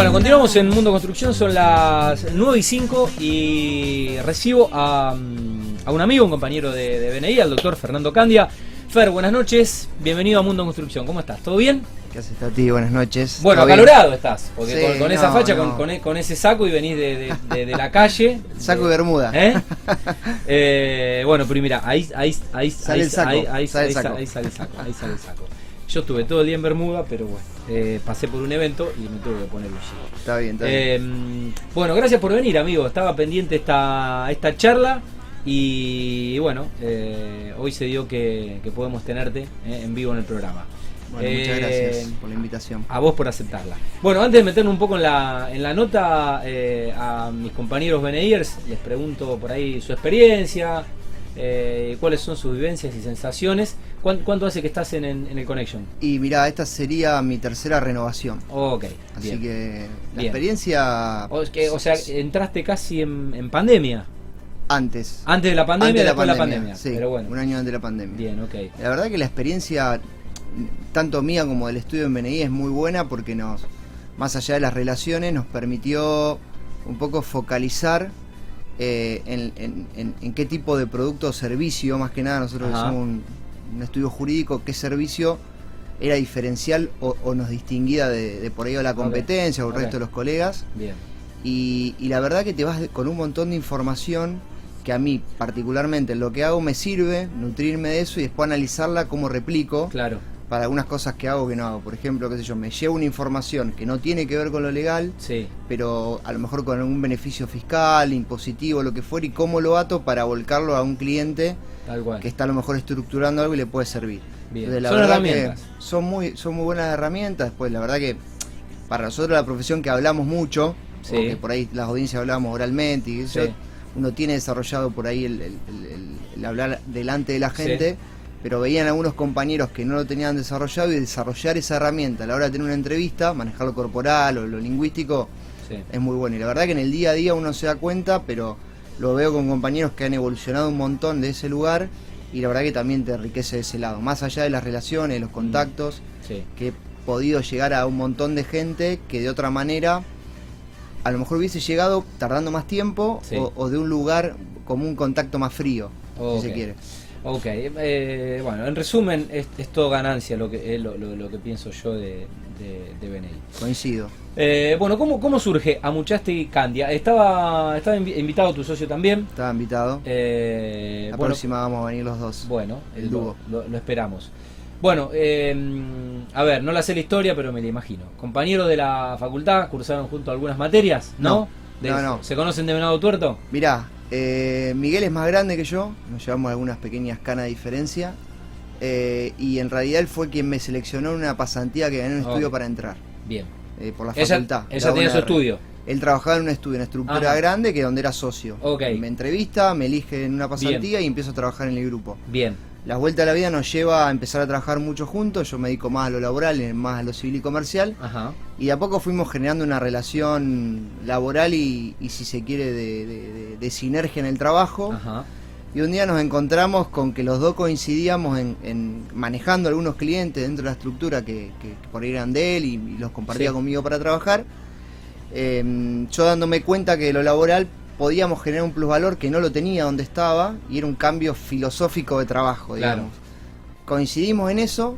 Bueno, continuamos en Mundo Construcción, son las 9 y 5 y recibo a, mm, a un amigo, un compañero de, de BNI, al doctor Fernando Candia. Fer, buenas noches, bienvenido a Mundo Construcción, ¿cómo estás? ¿Todo bien? ¿Qué haces, Tati? Buenas noches. Bueno, acalorado estás, porque Sí, con, con esa facha, no. Con, con e- con ese saco y venís de, de- de- de la calle. Saco y bermuda. ¿Eh? Eh, bueno, pero mira, ahí, ahí, ahí, Sale ahí- el saco, ahí- ahí- sale el saco. ahí sale el saco, Yo estuve todo el día en Bermuda, pero bueno, eh, pasé por un evento y me tuve que poner un. Está bien, está bien. Eh, bueno, gracias por venir, amigo. Estaba pendiente esta, esta charla y bueno, eh, hoy se dio que, que podemos tenerte eh, en vivo en el programa. Bueno, muchas gracias por la invitación. A vos por aceptarla. Bueno, antes de meternos un poco en la, en la nota, a mis compañeros BNIers les pregunto por ahí su experiencia, cuáles son sus vivencias y sensaciones. ¿Cuán- ¿Cuánto hace que estás en, en- en el Connection? Y mirá, esta sería mi tercera renovación. Ok, Así bien. que la Bien. experiencia O, es que, o sea, entraste casi en, en pandemia. antes. Antes de la pandemia, Antes de después de la pandemia. Sí, Pero bueno, un año antes de la pandemia. bien, ok. La verdad que la experiencia, tanto mía como del estudio en BNI, es muy buena porque nos, más allá de las relaciones, nos permitió un poco focalizar eh, en, en- en- en qué tipo de producto o servicio, más que nada, nosotros Ajá. somos un, un estudio jurídico, qué servicio era diferencial o, o nos distinguía de, de por ahí de la competencia o el resto de los colegas. Bien. Y, y la verdad que te vas con un montón de información que a mí particularmente en lo que hago me sirve nutrirme de eso y después analizarla como replico Claro, para algunas cosas que hago que no hago. Por ejemplo, qué sé yo, me llevo una información que no tiene que ver con lo legal, sí. pero a lo mejor con algún beneficio fiscal, impositivo, lo que fuera, y cómo lo ato para volcarlo a un cliente Tal cual. que está a lo mejor estructurando algo y le puede servir. Bien. Entonces, la Son verdad que herramientas. son muy, son muy buenas herramientas. Después, la verdad que para nosotros la profesión que hablamos mucho, Sí. o que por ahí las audiencias hablamos oralmente, y Sí. yo, uno tiene desarrollado por ahí el, el- el- el- el hablar delante de la Sí. Pero veían algunos compañeros que no lo tenían desarrollado y desarrollar esa herramienta a la hora de tener una entrevista, manejar lo corporal o lo lingüístico, Sí. es muy bueno. Y la verdad que en el día a día uno se da cuenta, pero lo veo con compañeros que han evolucionado un montón de ese lugar y la verdad que también te enriquece de ese lado. Más allá de las relaciones, Mm. los contactos, Sí. que he podido llegar a un montón de gente que de otra manera a lo mejor hubiese llegado tardando más tiempo Sí. o, o de un lugar como un contacto más frío, si se quiere. Ok, eh, bueno, en resumen, es, es todo ganancia lo que, es lo, lo- lo que pienso yo de, de, de BNI. Coincido. Eh, bueno, ¿cómo, ¿cómo surge Amuchaste Candia? Estaba, estaba invi- invitado tu socio también. Estaba invitado. Eh, la bueno, próxima vamos a venir los dos. bueno, el dúo. Lo, lo esperamos. Bueno, eh, a ver, no la sé la historia, pero me la imagino. Compañeros de la facultad, cursaron junto algunas materias, ¿no? No, De- no, no. ¿Se conocen de Venado Tuerto? Mirá, eh, Miguel es más grande que yo, nos llevamos algunas pequeñas canas de diferencia. eh, y en realidad él fue quien me seleccionó en una pasantía que gané en un estudio para entrar Bien. eh, por la facultad. ella La tenía su estudio. Él trabajaba en un estudio, en una estructura Ajá. grande que donde era socio. Ok. Me entrevista, me elige en una pasantía y empiezo a trabajar en el grupo. Bien. La vuelta a la vida nos lleva a empezar a trabajar mucho juntos. Yo me dedico más a lo laboral, más a lo civil y comercial. Ajá. Y de a poco fuimos generando una relación laboral y, y si se quiere, de, de- de- de sinergia en el trabajo. Ajá. Y un día nos encontramos con que los dos coincidíamos en, en manejando algunos clientes dentro de la estructura que, que por ahí eran de él y, y los compartía Sí. conmigo para trabajar. Eh, yo dándome cuenta que lo laboral podíamos generar un plusvalor que no lo tenía donde estaba y era un cambio filosófico de trabajo, Claro. digamos. Coincidimos en eso,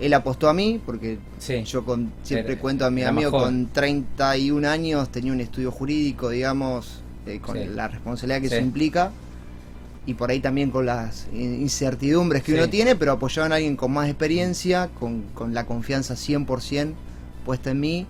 él apostó a mí, porque Sí. yo con, siempre Era- cuento a mi amigo, con 31 años tenía un estudio jurídico, digamos, eh, con Sí. la responsabilidad que Sí. eso implica y por ahí también con las in- incertidumbres que uno tiene, pero apoyado en alguien con más experiencia, con, con la confianza 100% puesta en mí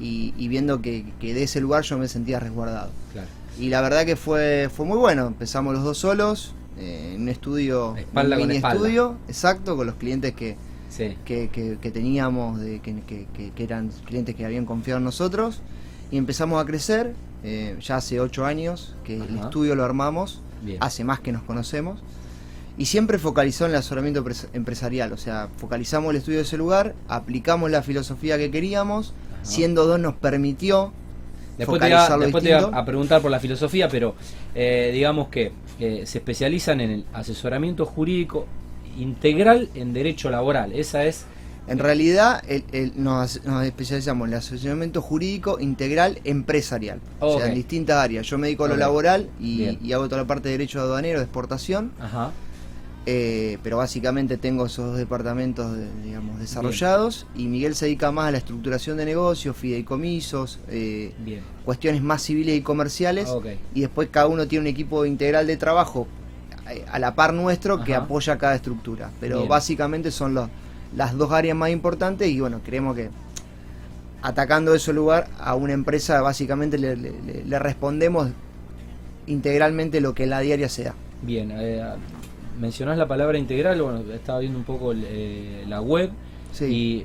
y, y viendo que, que de ese lugar yo me sentía resguardado. Claro. Y la verdad que fue, fue muy bueno, empezamos los dos solos, eh, en un estudio, Espalda un con mini espalda. estudio, exacto, con los clientes que, Sí. que, que- que teníamos, de, que, que- eran clientes que habían confiado en nosotros, y empezamos a crecer, eh, ya hace ocho años que el estudio lo armamos, Bien. hace más que nos conocemos, y siempre focalizó en el asesoramiento pres- empresarial, o sea, focalizamos el estudio de ese lugar, aplicamos la filosofía que queríamos, Ajá. siendo dos nos permitió Después te, iba, focalizarlo después te iba distinto. a preguntar por la filosofía, pero eh, digamos que eh, se especializan en el asesoramiento jurídico integral en derecho laboral. Esa es En realidad nos, especializamos en el asesoramiento jurídico integral empresarial, o sea, en distintas áreas. Yo me dedico a lo laboral y, hago toda la parte de derecho aduanero, de exportación. Ajá. Eh, pero básicamente tengo esos dos departamentos digamos, desarrollados y Miguel se dedica más a la estructuración de negocios, fideicomisos, eh, cuestiones más civiles y comerciales. Y después cada uno tiene un equipo integral de trabajo eh, a la par nuestro que apoya cada estructura, pero básicamente son los, las dos áreas más importantes y bueno, creemos que atacando ese lugar a una empresa básicamente le, le respondemos integralmente lo que la diaria sea. Bien, mencionás la palabra integral, bueno, estaba viendo un poco eh, la web y,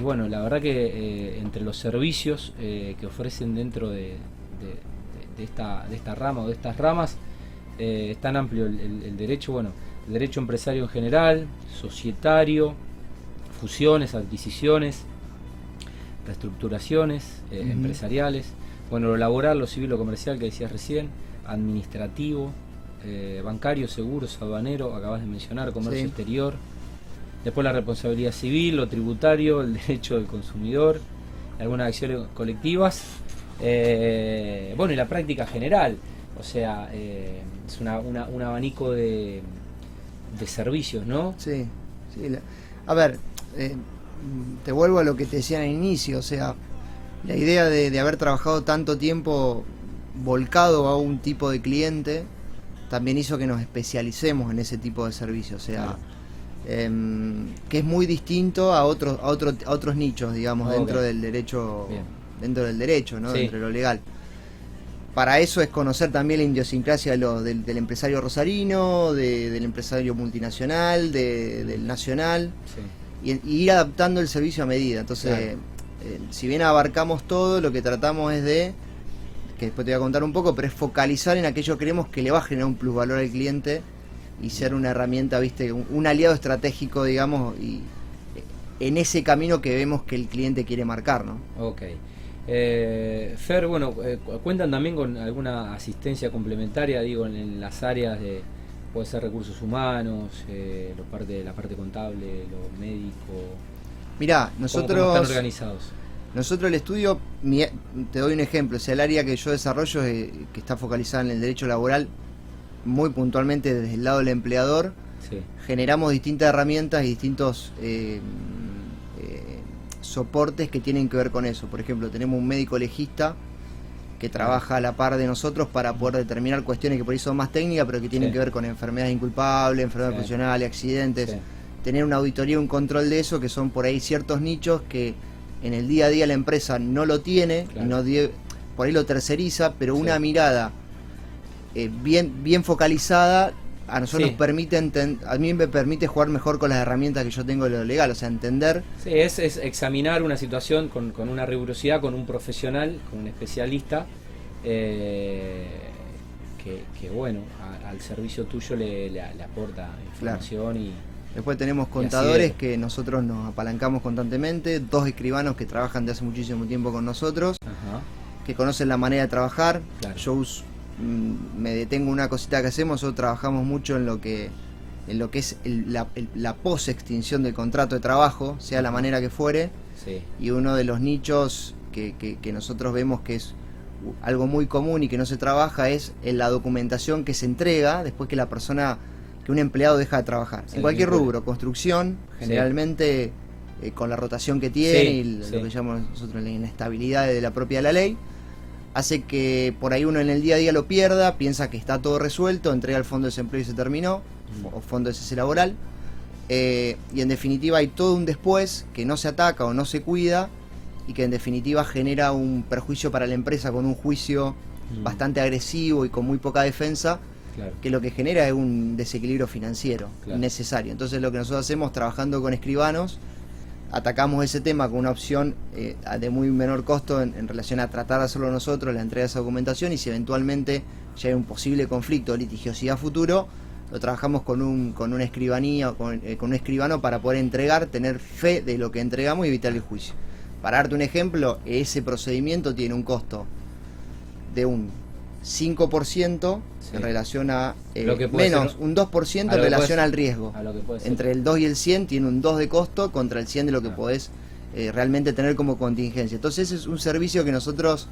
bueno, la verdad que eh, entre los servicios eh, que ofrecen dentro de, esta, de esta rama o de estas ramas, es tan amplio el, derecho, bueno, el derecho empresario en general, societario, fusiones, adquisiciones, reestructuraciones empresariales, bueno, lo laboral, lo civil, lo comercial que decías recién, administrativo, eh, bancario, seguros, aduanero, acabas de mencionar, comercio exterior. Después la responsabilidad civil, lo tributario, el derecho del consumidor, algunas acciones colectivas. Eh, bueno, y la práctica general. O sea, eh, es una, un abanico de, de servicios, ¿no? Sí, sí. A ver, te vuelvo a lo que te decía al inicio. O sea, la idea de, de haber trabajado tanto tiempo volcado a un tipo de cliente también hizo que nos especialicemos en ese tipo de servicios, o sea, em, que es muy distinto a otros a otros a otros nichos, digamos, dentro del derecho dentro del derecho, ¿no? dentro de lo legal. Para eso es conocer también la idiosincrasia del, empresario rosarino, del empresario multinacional, del nacional, y, ir adaptando el servicio a medida. Entonces, eh, si bien abarcamos todo, lo que tratamos es de que después te voy a contar un poco, pero es focalizar en aquello que creemos que le va a generar un plusvalor al cliente y ser una herramienta, viste, un, aliado estratégico, digamos, y en ese camino que vemos que el cliente quiere marcar, ¿no? Ok. Eh, Fer, bueno, eh, cuentan también con alguna asistencia complementaria, digo, en, las áreas de, puede ser recursos humanos, eh, lo parte, la parte contable, lo médico. Mirá, nosotros... están organizados? Nosotros el estudio, te doy un ejemplo, o sea, el área que yo desarrollo, que está focalizada en el derecho laboral, muy puntualmente desde el lado del empleador, generamos distintas herramientas y distintos eh, eh, soportes que tienen que ver con eso. Por ejemplo, tenemos un médico legista que trabaja a la par de nosotros para poder determinar cuestiones que por ahí son más técnicas, pero que tienen que ver con enfermedades inculpables, enfermedades profesionales, accidentes. Tener una auditoría, un control de eso, que son por ahí ciertos nichos que en el día a día la empresa no lo tiene, no por ahí lo terceriza, pero una mirada eh, bien, bien focalizada a nosotros nos permite a mí me permite jugar mejor con las herramientas que yo tengo de lo legal, o sea, entender. Sí, es, examinar una situación con, una rigurosidad, con un profesional, con un especialista, eh, que, bueno, al servicio tuyo le, aporta información y Después tenemos contadores que nosotros nos apalancamos constantemente, dos escribanos que trabajan de hace muchísimo tiempo con nosotros, que conocen la manera de trabajar. Yo mm, me detengo una cosita que hacemos, nosotros trabajamos mucho en lo que en lo que es la, la post-extinción del contrato de trabajo, sea la manera que fuere. Y uno de los nichos que, que nosotros vemos que es algo muy común y que no se trabaja es en la documentación que se entrega después que la persona que un empleado deja de trabajar. en cualquier rubro, construcción, generalmente eh, con la rotación que tiene y lo que llamamos nosotros la inestabilidad de la propia la ley, hace que por ahí uno en el día a día lo pierda, piensa que está todo resuelto, entrega el fondo de desempleo y se terminó, mm. o fondo de cese laboral, eh, y en definitiva hay todo un después que no se ataca o no se cuida y que en definitiva genera un perjuicio para la empresa con un juicio mm. bastante agresivo y con muy poca defensa que lo que genera es un desequilibrio financiero necesario. Entonces lo que nosotros hacemos trabajando con escribanos, atacamos ese tema con una opción eh, de muy menor costo en, relación a tratar de hacerlo nosotros, la entrega de esa documentación y si eventualmente ya hay un posible conflicto o litigiosidad futuro, lo trabajamos con un con una escribanía con, eh, con un escribano para poder entregar, tener fe de lo que entregamos y evitar el juicio. Para darte un ejemplo, ese procedimiento tiene un costo de un 5% Sí. en relación a eh, Lo que puede menos ser- un 2% a en relación al riesgo. Lo que. Entre el 2 y el 100 tiene un 2 de costo contra el 100 de lo que Ah. podés eh, realmente tener como contingencia. Entonces es un servicio que nosotros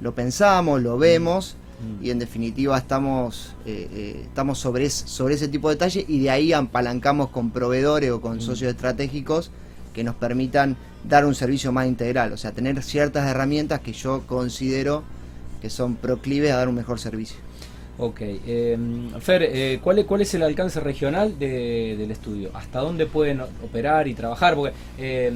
lo pensamos, lo vemos Mm. y en definitiva estamos eh, eh, estamos sobre, es- sobre ese tipo de detalle y de ahí apalancamos con proveedores o con Mm. socios estratégicos que nos permitan dar un servicio más integral, o sea, tener ciertas herramientas que yo considero que son proclives a dar un mejor servicio. Ok. eh, Fer, eh, ¿cuál, es, ¿cuál es el alcance regional de- del estudio? ¿Hasta dónde pueden operar y trabajar? Porque, eh,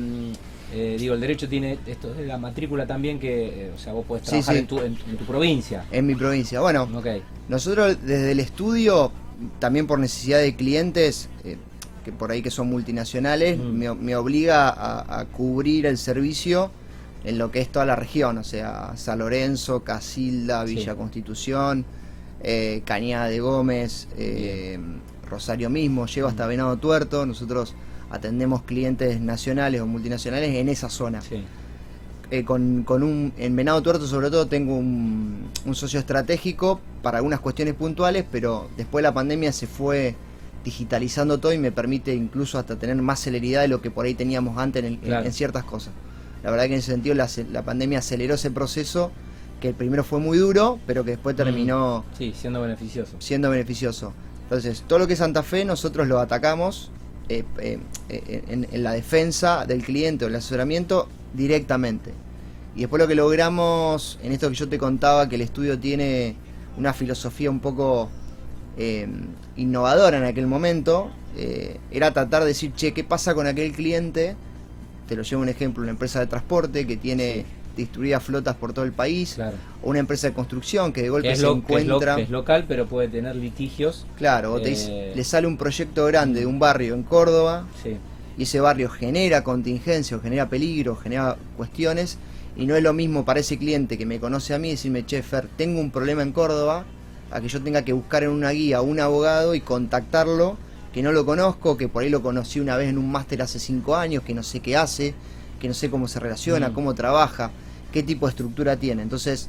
eh, digo, el derecho tiene esto de la matrícula también que, eh, o sea, vos podés trabajar sí. En, tu, en, en tu provincia. En mi provincia, bueno, Ok. Nosotros desde el estudio, también por necesidad de clientes, eh, que por ahí que son multinacionales, Mm. me, me obliga a, a cubrir el servicio en lo que es toda la región, o sea, San Lorenzo, Casilda, Sí. Villa Constitución, eh, Cañada de Gómez, eh, Rosario mismo, llego hasta Venado Tuerto, nosotros atendemos clientes nacionales o multinacionales en esa zona Sí. eh, con, con un en Venado Tuerto sobre todo tengo un, un socio estratégico para algunas cuestiones puntuales, pero después de la pandemia se fue digitalizando todo y me permite incluso hasta tener más celeridad de lo que por ahí teníamos antes en, el- en- Claro. en ciertas cosas. La verdad que en ese sentido la, pandemia aceleró ese proceso, que el primero fue muy duro, pero que después terminó Sí, siendo beneficioso. siendo beneficioso. Entonces, todo lo que es Santa Fe nosotros lo atacamos eh, eh, eh, en, en la defensa del cliente o el asesoramiento directamente. Y después lo que logramos, en esto que yo te contaba, que el estudio tiene una filosofía un poco eh, innovadora en aquel momento, era tratar de decir, che, ¿qué pasa con aquel cliente? Te lo llevo un ejemplo, una empresa de transporte que tiene distribuidas flotas por todo el país, Claro. o una empresa de construcción que de Que golpe se lo, que es lo- encuentra... que es local, pero puede tener litigios. Claro, o te Eh, dice- le sale un proyecto grande de un barrio en Córdoba Sí. y ese barrio genera contingencia o genera peligro, genera cuestiones y no es lo mismo para ese cliente que me conoce a mí decirme, che, Fer, tengo un problema en Córdoba, a que yo tenga que buscar en una guía a un abogado y contactarlo, que no lo conozco, que por ahí lo conocí una vez en un máster hace cinco años, que no sé qué hace, que no sé cómo se relaciona, Mm. cómo trabaja, qué tipo de estructura tiene. Entonces,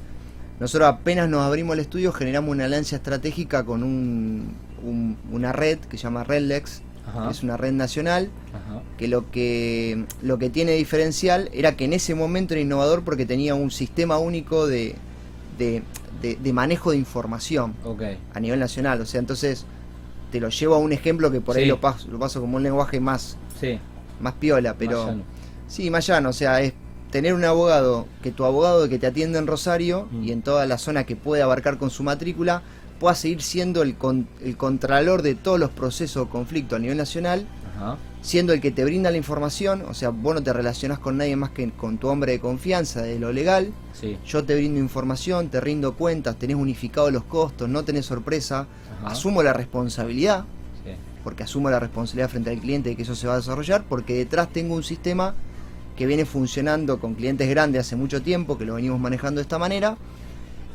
nosotros apenas nos abrimos el estudio, generamos una alianza estratégica con un, un- una red que se llama Redlex, Ajá. que es una red nacional, Ajá. que lo que lo que tiene diferencial era que en ese momento era innovador porque tenía un sistema único de, de, de- de manejo de información a nivel nacional. O sea, entonces te lo llevo a un ejemplo que por ahí Sí. lo paso, lo paso como un lenguaje más, Sí. más piola, pero más llano. sí, más llano, o sea, es tener un abogado, que tu abogado que te atiende en Rosario Mm. y en toda la zona que puede abarcar con su matrícula, pueda seguir siendo el, con- el contralor de todos los procesos o conflictos a nivel nacional Ajá. siendo el que te brinda la información, o sea, vos no te relacionás con nadie más que con tu hombre de confianza de lo legal, Sí. yo te brindo información, te rindo cuentas, tenés unificados los costos, no tenés sorpresa, Ajá. asumo la responsabilidad, Sí. porque asumo la responsabilidad frente al cliente de que eso se va a desarrollar, porque detrás tengo un sistema que viene funcionando con clientes grandes hace mucho tiempo, que lo venimos manejando de esta manera,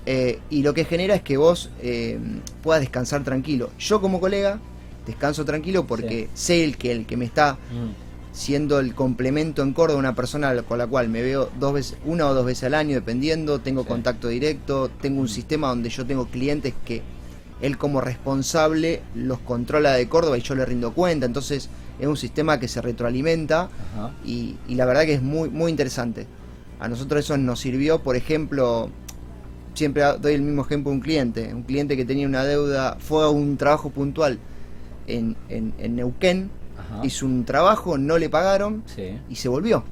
eh, y lo que genera es que vos eh, puedas descansar tranquilo. Yo como colega descanso tranquilo porque sé el que el que me está Mm. siendo el complemento en Córdoba una persona con la cual me veo dos veces, una o dos veces al año dependiendo, tengo Sí. contacto directo, tengo un sistema donde yo tengo clientes que él como responsable los controla de Córdoba y yo le rindo cuenta, entonces es un sistema que se retroalimenta y, y la verdad que es muy, muy interesante. A nosotros eso nos sirvió, por ejemplo, siempre doy el mismo ejemplo de un cliente, un cliente que tenía una deuda, fue a un trabajo puntual en, en, en Neuquén, Ajá. hizo un trabajo, no le pagaron Sí. y se volvió.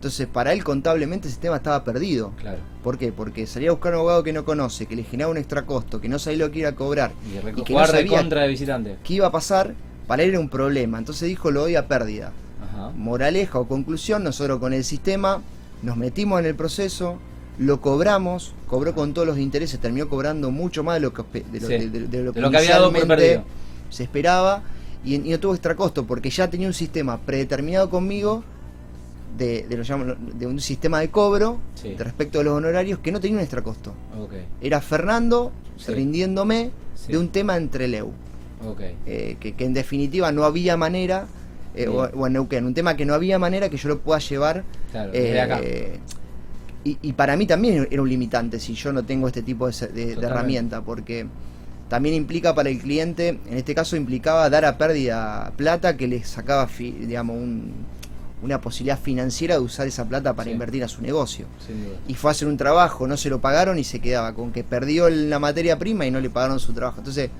Entonces para él contablemente el sistema estaba perdido. Claro. ¿Por qué? Porque salía a buscar un abogado que no conoce, que le generaba un extra costo, que no sabía lo que iba a cobrar, Y, Y que no sabía- contra de visitante. qué iba a pasar, para él era un problema. Entonces dijo lo doy a pérdida. Ajá. Moraleja o conclusión, nosotros con el sistema nos metimos en el proceso, lo cobramos, cobró con todos los intereses, terminó cobrando mucho más de lo que, de lo, Sí. de- de- de lo que De lo que había dado por inicialmente perdido. se esperaba y, y no tuvo extra costo porque ya tenía un sistema predeterminado conmigo de, de, lo de un sistema de cobro Sí. de respecto de los honorarios que no tenía un extra costo. Era Fernando Sí. rindiéndome Sí. de un tema entre Leu eh, que, que en definitiva no había manera, eh, o, o en Neuquén, un tema que no había manera que yo lo pueda llevar Claro, eh, acá. y, para mí también era un limitante si yo no tengo este tipo de, herramienta, porque también implica para el cliente, en este caso implicaba dar a pérdida plata que le sacaba, digamos, una posibilidad financiera de usar esa plata para invertir a su negocio. Y fue a hacer un trabajo, no se lo pagaron y se quedaba con que perdió la materia prima y no le pagaron su trabajo. Entonces,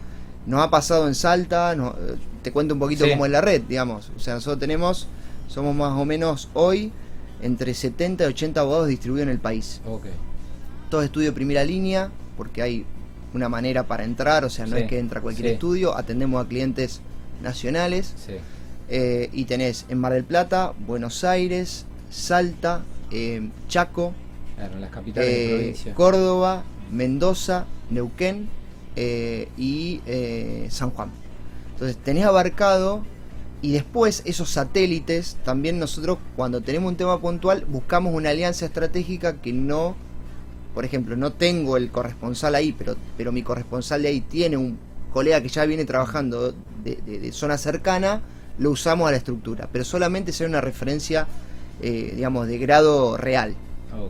nos ha pasado en Salta, no, te cuento un poquito cómo es la red, digamos. O sea, nosotros tenemos, somos más o menos hoy entre 70 y 80 abogados distribuidos en el país. Okay. Todo estudio de primera línea, porque hay una manera para entrar, o sea, no es que entra cualquier estudio, atendemos a clientes nacionales. Eh, y tenés en Mar del Plata, Buenos Aires, Salta, eh, Chaco, las capitales eh, Córdoba, Mendoza, Neuquén y San Juan. Entonces tenés abarcado y después esos satélites, también nosotros cuando tenemos un tema puntual buscamos una alianza estratégica que no, por ejemplo, no tengo el corresponsal ahí, pero, pero mi corresponsal de ahí tiene un colega que ya viene trabajando de, zona cercana, lo usamos a la estructura, pero solamente sea una referencia, eh, digamos, de grado real.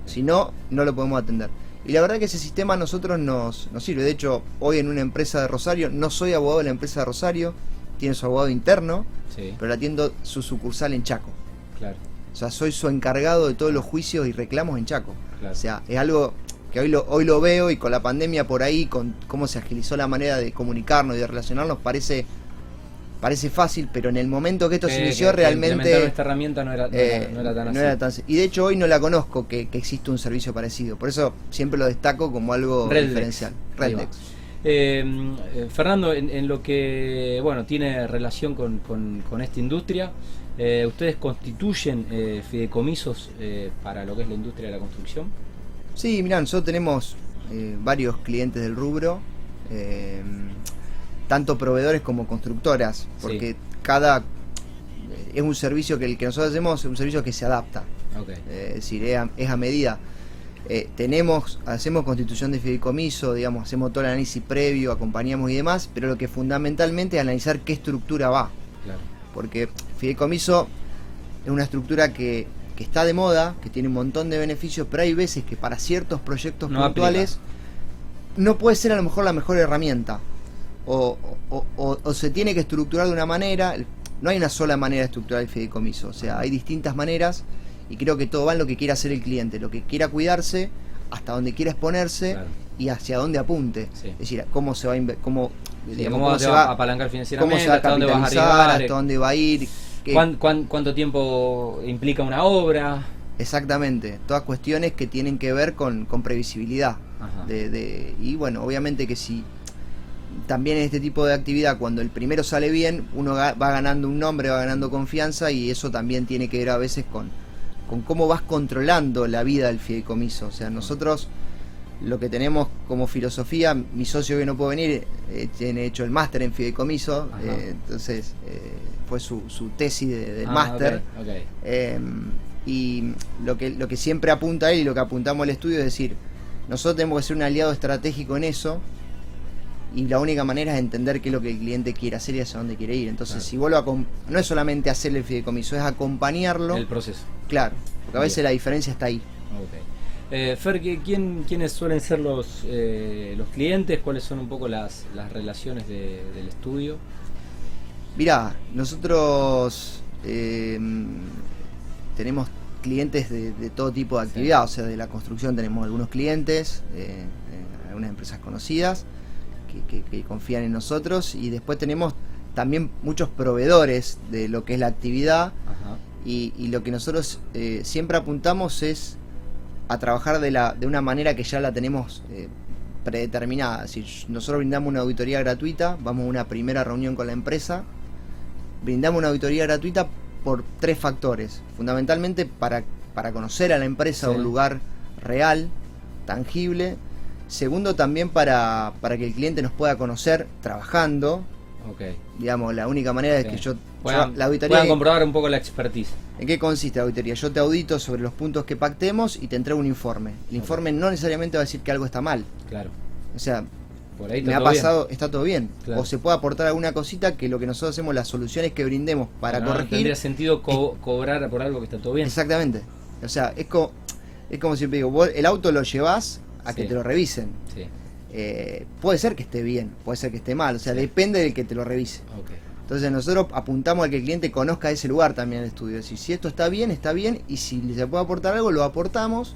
Si no, no lo podemos atender. Y la verdad que ese sistema a nosotros nos, nos sirve. De hecho, hoy en una empresa de Rosario, no soy abogado de la empresa de Rosario, tiene su abogado interno, pero la atiendo su sucursal en Chaco. Claro. O sea, soy su encargado de todos los juicios y reclamos en Chaco. O sea, es algo que hoy lo, hoy lo veo y con la pandemia por ahí, con cómo se agilizó la manera de comunicarnos y de relacionarnos, parece parece fácil, pero en el momento que esto se inició realmente... esta herramienta no era, tan así. y de hecho hoy no la conozco que, existe un servicio parecido, por eso siempre lo destaco como algo diferencial. Redlex. Eh, eh, Fernando, en, lo que bueno tiene relación con, esta industria, eh, ¿ustedes constituyen fideicomisos para lo que es la industria de la construcción? Sí, mirá, nosotros tenemos varios clientes del rubro, tanto proveedores como constructoras, porque cada es un servicio que el que nosotros hacemos es un servicio que se adapta, es decir, es a medida. Eh, tenemos, hacemos constitución de fideicomiso, digamos, hacemos todo el análisis previo, acompañamos y demás, pero lo que fundamentalmente es analizar qué estructura va. Porque fideicomiso es una estructura que, está de moda, que tiene un montón de beneficios, pero hay veces que para ciertos proyectos puntuales no puede ser a lo mejor la mejor herramienta. O, o, se tiene que estructurar de una manera, no hay una sola manera de estructurar el fideicomiso, o sea, hay distintas maneras y creo que todo va en lo que quiera hacer el cliente, lo que quiera cuidarse, hasta donde quiera exponerse y hacia dónde apunte. Es decir, cómo se va a cómo, cómo, se va a apalancar financieramente, cómo se va a capitalizar, hasta dónde va a ir. cuánto tiempo implica una obra? Exactamente, todas cuestiones que tienen que ver con, con previsibilidad. De, y bueno, obviamente que si también en este tipo de actividad, cuando el primero sale bien, uno va ganando un nombre, va ganando confianza y eso también tiene que ver a veces con, con cómo vas controlando la vida del fideicomiso. O sea, nosotros lo que tenemos como filosofía, mi socio que no puede venir, eh, tiene hecho el máster en fideicomiso, eh, entonces eh, fue su, tesis del ah, máster. Em, y lo que, lo que siempre apunta él y lo que apuntamos al estudio es decir, nosotros tenemos que ser un aliado estratégico en eso, y la única manera es entender qué es lo que el cliente quiere hacer y hacia dónde quiere ir. Entonces, si vuelvo a no es solamente hacerle el fideicomiso, es acompañarlo. El proceso. Claro, porque a veces la diferencia está ahí. Eh, Fer, ¿quién, ¿quiénes suelen ser los, eh, los clientes? ¿Cuáles son un poco las, las relaciones del estudio? Mirá, nosotros eh, tenemos clientes de, todo tipo de actividad, o sea, de la construcción tenemos algunos clientes, eh, algunas empresas conocidas, que, confían en nosotros y después tenemos también muchos proveedores de lo que es la actividad y, lo que nosotros eh, siempre apuntamos es a trabajar de, la, de una manera que ya la tenemos eh, predeterminada. Si nosotros brindamos una auditoría gratuita, vamos a una primera reunión con la empresa, brindamos una auditoría gratuita por tres factores. Fundamentalmente para, para conocer a la empresa un lugar real, tangible, Segundo, también para, para que el cliente nos pueda conocer trabajando. Okay. Digamos, la única manera es que yo, puedan, la auditoría. Puedan comprobar un poco la expertise. ¿En qué consiste la auditoría? Yo te audito sobre los puntos que pactemos y te entrego un informe. El informe no necesariamente va a decir que algo está mal. Claro. O sea, por ahí me ha pasado, está todo bien. O se puede aportar alguna cosita que lo que nosotros hacemos, las soluciones que brindemos para corregir. tendría sentido cobrar por algo que está todo bien. Exactamente. O sea, es como es como siempre digo, vos el auto lo llevas a que te lo revisen. Sí, Eh, puede ser que esté bien, puede ser que esté mal, o sea, Sí. depende del que te lo revise. Entonces nosotros apuntamos a que el cliente conozca ese lugar también el estudio. Si, si esto está bien, está bien, y si se puede aportar algo, lo aportamos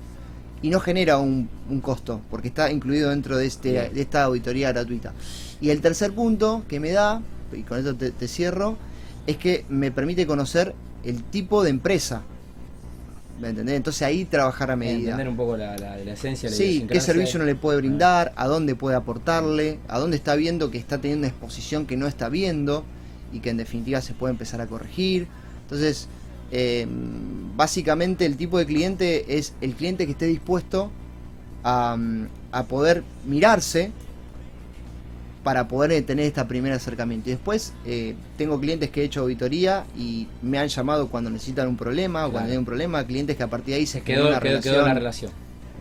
y no genera un, un costo, porque está incluido dentro de, este, Bien. de esta auditoría gratuita. Y el tercer punto que me da, y con esto te, te cierro, es que me permite conocer el tipo de empresa. ¿Me entendés? Entonces ahí trabajar a medida. Entender un poco la, la- la esencia, la Sí, qué servicio no le puede brindar, a dónde puede aportarle, a dónde está viendo que está teniendo una exposición que no está viendo y que en definitiva se puede empezar a corregir. Entonces, eh, básicamente el tipo de cliente es el cliente que esté dispuesto a, mm, a poder mirarse para poder tener este primer acercamiento. Y después eh, tengo clientes que he hecho auditoría y me han llamado cuando necesitan un problema o cuando hay un problema, clientes que a partir de ahí se quedó, una quedó, quedó relación la relación.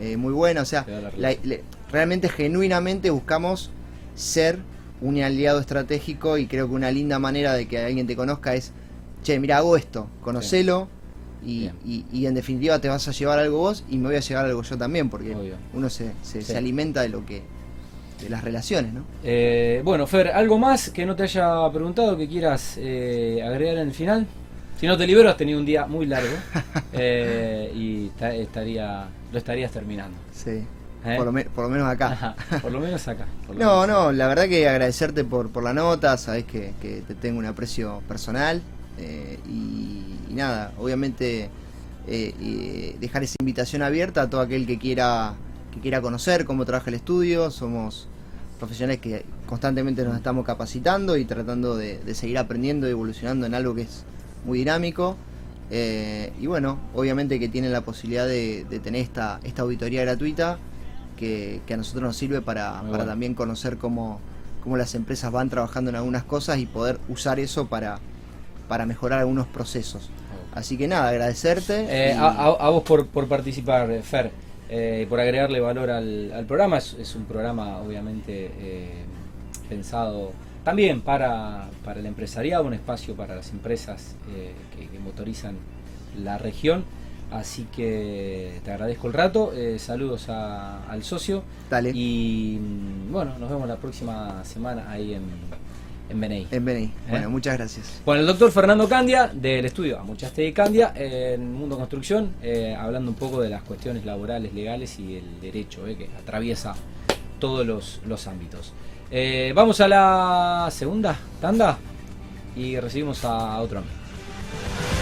eh, muy buena. O sea, Quedó la la- relación. le- realmente, genuinamente buscamos ser un aliado estratégico y creo que una linda manera de que alguien te conozca es, che, mira, hago esto, conocelo y, Bien. y- y en definitiva te vas a llevar algo vos y me voy a llevar algo yo también, porque Obvio. uno se, se, Sí. se alimenta de lo que de las relaciones, ¿no? Eh, bueno, Fer, ¿algo más que no te haya preguntado que quieras eh, agregar en el final? Si no te libero, has tenido un día muy largo eh, y ta- estaría, lo estarías terminando. Sí. ¿Eh? Por, lo por lo menos acá. Ajá, por lo menos acá. lo No, menos no, la verdad que agradecerte por, por la nota, sabes que, que te tengo un aprecio personal y, y nada, obviamente dejar esa invitación abierta a todo aquel que quiera que quiera conocer cómo trabaja el estudio, somos profesionales que constantemente nos estamos capacitando y tratando de, de seguir aprendiendo y evolucionando en algo que es muy dinámico. Eh, y bueno, obviamente que tienen la posibilidad de, de tener esta, esta auditoría gratuita que, que a nosotros nos sirve para, para bueno. también conocer cómo, cómo las empresas van trabajando en algunas cosas y poder usar eso para, para mejorar algunos procesos. Así que nada, agradecerte. Eh, y- a, a- a vos por, por participar, eh, Fer, eh, por agregarle valor al, al programa. Es, es un programa, obviamente, eh, pensado también para, para el empresariado, un espacio para las empresas eh, que, que motorizan la región. Así que te agradezco el rato. eh, saludos a- al socio. Dale, Y mm, bueno, nos vemos la próxima semana ahí en, en BNI. en Beni. ¿Eh? Bueno, muchas gracias. Bueno, el doctor Fernando Candia, del estudio Amuchaste de Candia, en Mundo Construcción, eh, hablando un poco de las cuestiones laborales, legales y el derecho, eh, que atraviesa todos los, los ámbitos. Vamos a la segunda tanda y recibimos a otro amigo.